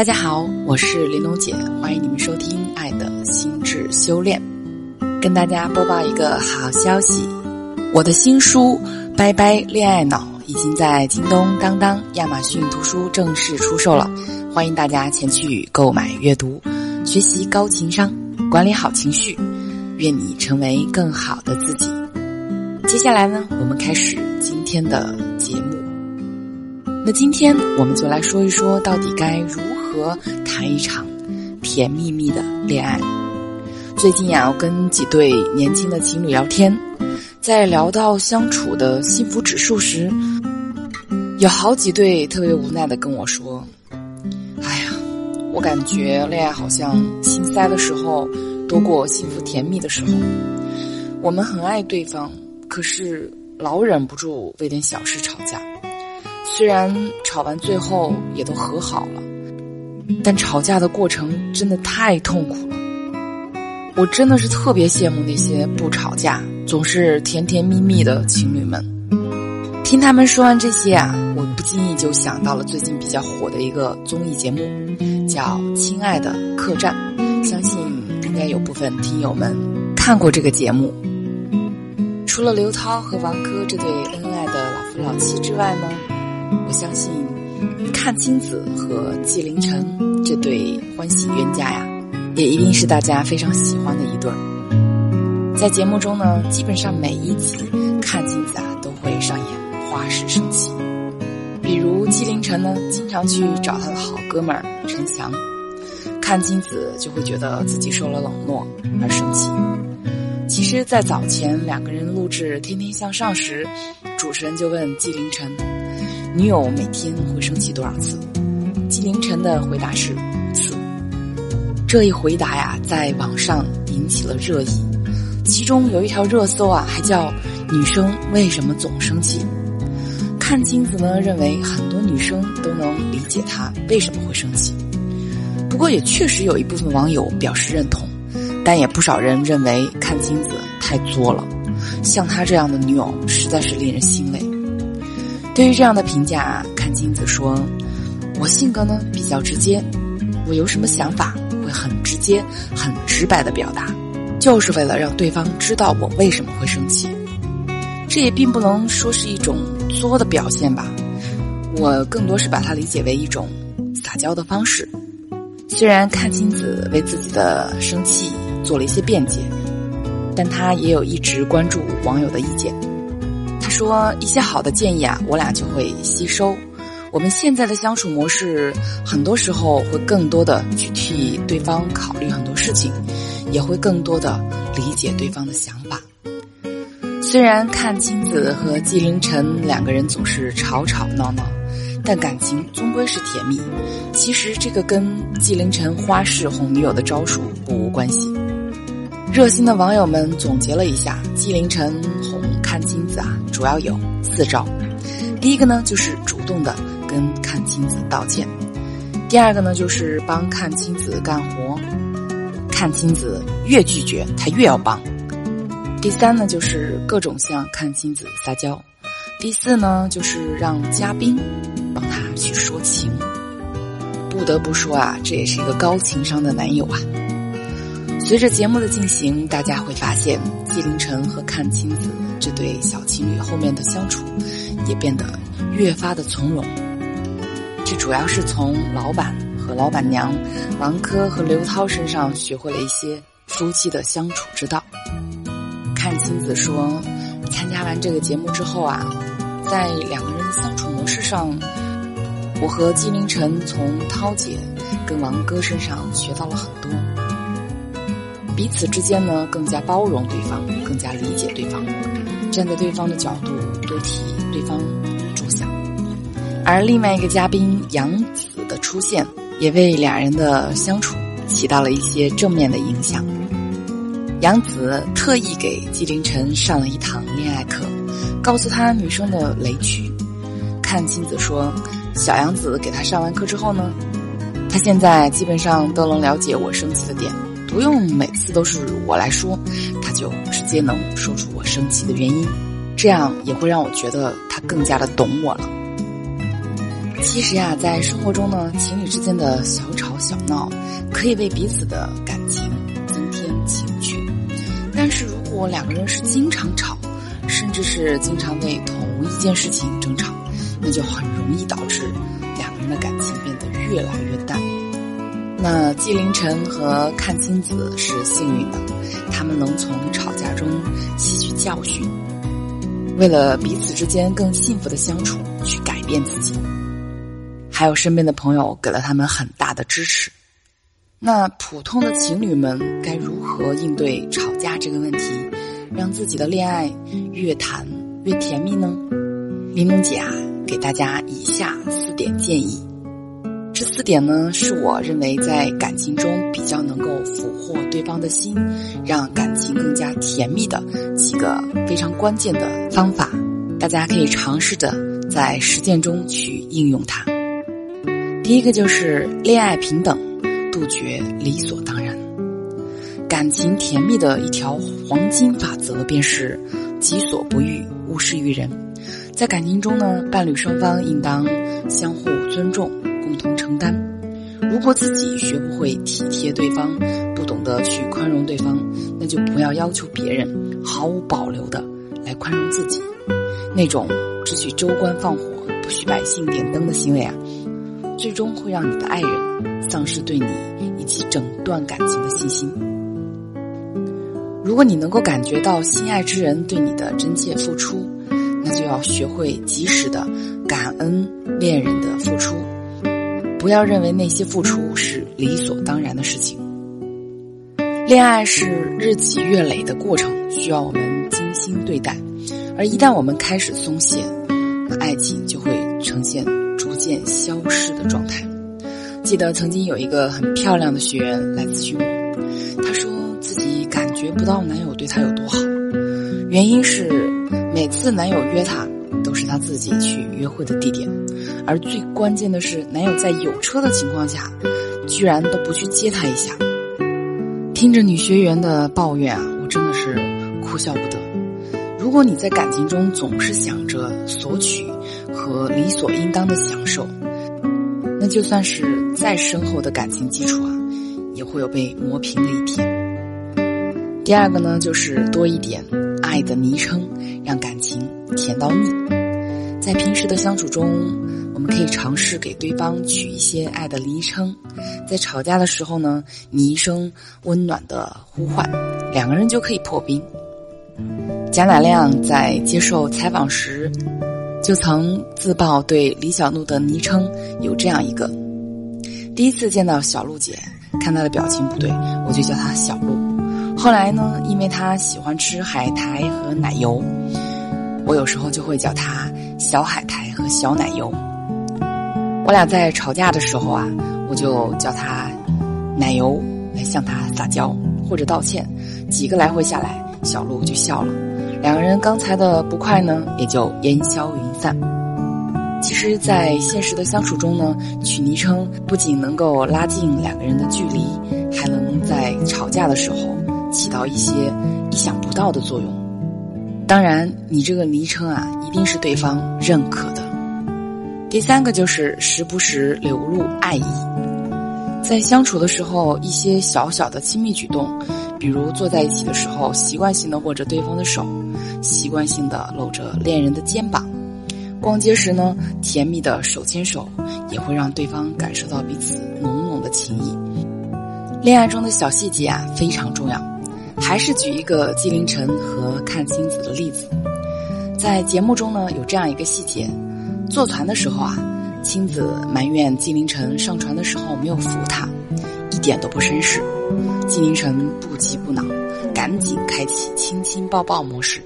大家好，我是玲珑姐，欢迎你们收听《爱的心智修炼》，跟大家播报一个好消息，我的新书《拜拜恋爱脑》已经在京东、当当、亚马逊图书正式出售了，欢迎大家前去购买阅读，学习高情商，管理好情绪，愿你成为更好的自己。接下来呢，我们开始今天的节目。那今天我们就来说一说，到底该如何谈一场甜蜜蜜的恋爱。最近呀，我跟几对年轻的情侣聊天，在聊到相处的幸福指数时，有好几对特别无奈的跟我说：“哎呀，我感觉恋爱好像心塞的时候多过幸福甜蜜的时候。我们很爱对方，可是老忍不住为点小事吵架。”虽然吵完最后也都和好了，但吵架的过程真的太痛苦了。我真的是特别羡慕那些不吵架、总是甜甜蜜蜜的情侣们。听他们说完这些啊，我不经意就想到了最近比较火的一个综艺节目，叫《亲爱的客栈》。相信应该有部分听友们看过这个节目。除了刘涛和王珂这对恩爱的老夫老妻之外呢？我相信，阚清子和纪凌尘这对欢喜冤家呀，也一定是大家非常喜欢的一对儿。在节目中呢，基本上每一集，阚清子啊都会上演花式生气。比如纪凌尘呢，经常去找他的好哥们儿陈翔，阚清子就会觉得自己受了冷落而生气。其实，在早前两个人录制《天天向上》时，主持人就问纪凌尘。女友每天会生气多少次？纪凌尘的回答是五次。这一回答呀，在网上引起了热议。其中有一条热搜啊，还叫“女生为什么总生气”。阚清子呢，认为很多女生都能理解她为什么会生气。不过也确实有一部分网友表示认同，但也不少人认为阚清子太作了。像她这样的女友，实在是令人心累。对于这样的评价，阚清子说：“我性格呢比较直接，我有什么想法会很直接、很直白的表达，就是为了让对方知道我为什么会生气。这也并不能说是一种作的表现吧，我更多是把它理解为一种撒娇的方式。虽然阚清子为自己的生气做了一些辩解，但他也有一直关注网友的意见。”说一些好的建议啊，我俩就会吸收。我们现在的相处模式，很多时候会更多的去替对方考虑很多事情，也会更多的理解对方的想法。虽然阚清子和纪凌尘两个人总是吵吵闹闹，但感情终归是甜蜜。其实这个跟纪凌尘花式哄女友的招数不无关系。热心的网友们总结了一下，纪凌尘哄阚清子啊。主要有四招，第一个呢就是主动的跟阚清子道歉，第二个呢就是帮阚清子干活，阚清子越拒绝他越要帮，第三呢就是各种向阚清子撒娇，第四呢就是让嘉宾帮他去说情。不得不说啊，这也是一个高情商的男友啊。随着节目的进行，大家会发现纪凌尘和阚清子这对小情侣后面的相处也变得越发的从容。这主要是从老板和老板娘王珂和刘涛身上学会了一些夫妻的相处之道。阚清子说，参加完这个节目之后啊，在两个人的相处模式上，我和纪凌尘从涛姐跟王哥身上学到了很多。彼此之间呢，更加包容对方，更加理解对方，站在对方的角度多替对方着想。而另外一个嘉宾杨紫的出现，也为俩人的相处起到了一些正面的影响。杨紫特意给纪凌尘上了一堂恋爱课，告诉他女生的雷区。看清子说，小杨子给他上完课之后呢，他现在基本上都能了解我生气的点。不用每次都是我来说，他就直接能说出我生气的原因，这样也会让我觉得他更加的懂我了。其实呀，在生活中呢，情侣之间的小吵小闹，可以为彼此的感情增添情趣。但是如果两个人是经常吵，甚至是经常为同一件事情争吵，那就很容易导致两个人的感情变得越来越淡。那纪凌尘和阚清子是幸运的，他们能从吵架中吸取教训，为了彼此之间更幸福的相处去改变自己。还有身边的朋友给了他们很大的支持。那普通的情侣们该如何应对吵架这个问题，让自己的恋爱越谈越甜蜜呢？玲珑姐啊，给大家以下四点建议。这四点呢，是我认为在感情中比较能够俘获对方的心，让感情更加甜蜜的几个非常关键的方法。大家可以尝试着在实践中去应用它。第一个就是恋爱平等，杜绝理所当然。感情甜蜜的一条黄金法则便是己所不欲，勿施于人。在感情中呢，伴侣双方应当相互尊重，共同承担。如果自己学不会体贴对方，不懂得去宽容对方，那就不要要求别人毫无保留的来宽容自己。那种只许州官放火，不许百姓点灯的行为啊！最终会让你的爱人丧失对你以及整段感情的信心。如果你能够感觉到心爱之人对你的真切付出，那就要学会及时的感恩恋人的付出，不要认为那些付出是理所当然的事情。恋爱是日积月累的过程，需要我们精心对待，而一旦我们开始松懈，那爱情就会呈现。逐渐消失的状态。记得曾经有一个很漂亮的学员来咨询我，她说自己感觉不到男友对她有多好，原因是每次男友约她都是她自己去约会的地点，而最关键的是男友在有车的情况下，居然都不去接她一下。听着女学员的抱怨啊，我真的是哭笑不得。如果你在感情中总是想着索取和理所应当的享受，那就算是再深厚的感情基础啊，也会有被磨平的一天。第二个呢，就是多一点爱的昵称，让感情甜到腻。在平时的相处中，可以尝试给对方取一些爱的昵称，在吵架的时候呢，你一声温暖的呼唤，两个人就可以破冰。贾乃亮在接受采访时，就曾自曝对李小璐的昵称有这样一个：第一次见到小璐姐，看她的表情不对，我就叫她小璐。后来呢，因为她喜欢吃海苔和奶油，我有时候就会叫她小海苔和小奶油。我俩在吵架的时候啊，我就叫他奶油来向他撒娇或者道歉，几个来回下来，小鹿就笑了。两个人刚才的不快呢，也就烟消云散。其实，在现实的相处中呢，取昵称不仅能够拉近两个人的距离，还能在吵架的时候起到一些意想不到的作用。当然，你这个昵称啊，一定是对方认可的。第三个就是时不时流露爱意，在相处的时候，一些小小的亲密举动。比如坐在一起的时候，习惯性的握着对方的手，习惯性的搂着恋人的肩膀；逛街时呢，甜蜜的手牵手，也会让对方感受到彼此浓浓的情谊。恋爱中的小细节啊，非常重要。还是举一个纪凌尘和阚清子的例子，在节目中呢，有这样一个细节：坐船的时候啊，青子埋怨纪凌尘上船的时候没有扶她。一点都不绅士，纪凌尘不急不恼，赶紧开启亲亲抱抱模式，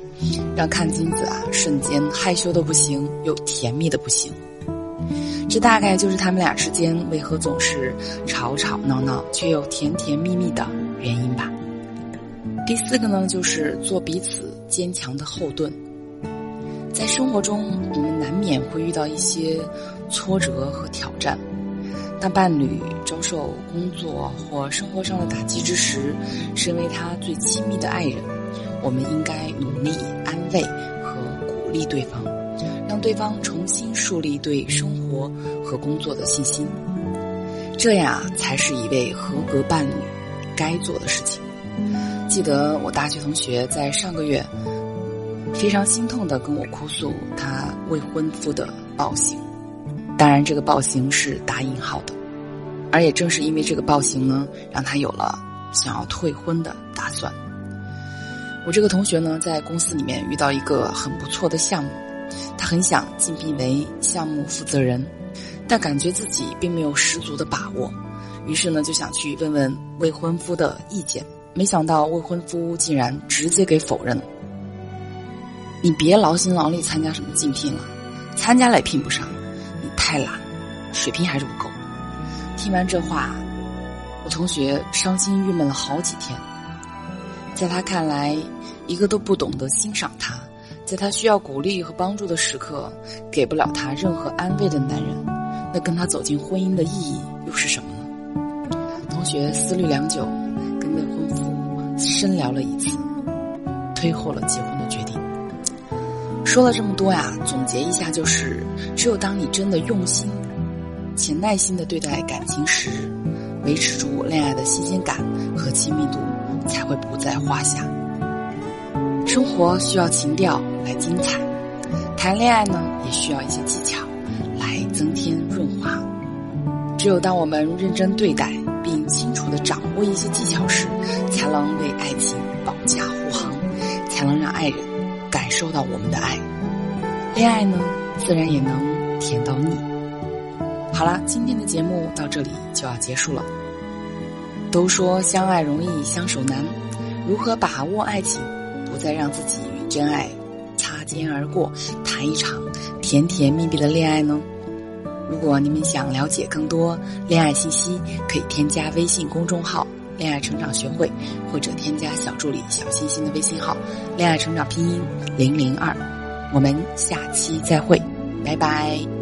让阚清子啊瞬间害羞的不行，又甜蜜的不行。这大概就是他们俩之间为何总是吵吵闹闹却又甜甜蜜蜜的原因吧。第四个呢，就是做彼此坚强的后盾。在生活中，我们难免会遇到一些挫折和挑战。当伴侣遭受工作或生活上的打击之时，身为他最亲密的爱人，我们应该努力安慰和鼓励对方，让对方重新树立对生活和工作的信心。这样，才是一位合格伴侣该做的事情。记得我大学同学在上个月非常心痛的跟我哭诉他未婚夫的暴行，当然这个暴行是打引号的，而也正是因为这个暴行呢，让他有了想要退婚的打算。我这个同学呢，在公司里面遇到一个很不错的项目，他很想晋聘为项目负责人，但感觉自己并没有十足的把握，于是呢就想去问问未婚夫的意见。没想到未婚夫竟然直接给否认了。你别劳心劳力参加什么竞聘了，参加了也聘不上，你太懒，水平还是不够。听完这话，我同学伤心郁闷了好几天。在他看来，一个都不懂得欣赏他，在他需要鼓励和帮助的时刻，给不了他任何安慰的男人，那跟他走进婚姻的意义又是什么呢？同学思虑良久。跟未婚夫深聊了一次，推后了结婚。说了这么多呀，总结一下就是：只有当你真的用心且耐心的对待感情时，维持住恋爱的新鲜感和亲密度才会不在话下。生活需要情调来精彩，谈恋爱呢也需要一些技巧来增添润滑。只有当我们认真对待。并清楚的掌握一些技巧时，才能为爱情保驾护航，才能让爱人受到我们的爱。恋爱呢，自然也能甜到腻。好了，今天的节目到这里就要结束了。都说相爱容易相守难，如何把握爱情，不再让自己与真爱擦肩而过，谈一场甜甜蜜蜜的恋爱呢？如果你们想了解更多恋爱信息，可以添加微信公众号“恋爱成长学会”，或者添加小助理小星星的微信号“恋爱成长拼音零零二”。我们下期再会，拜拜。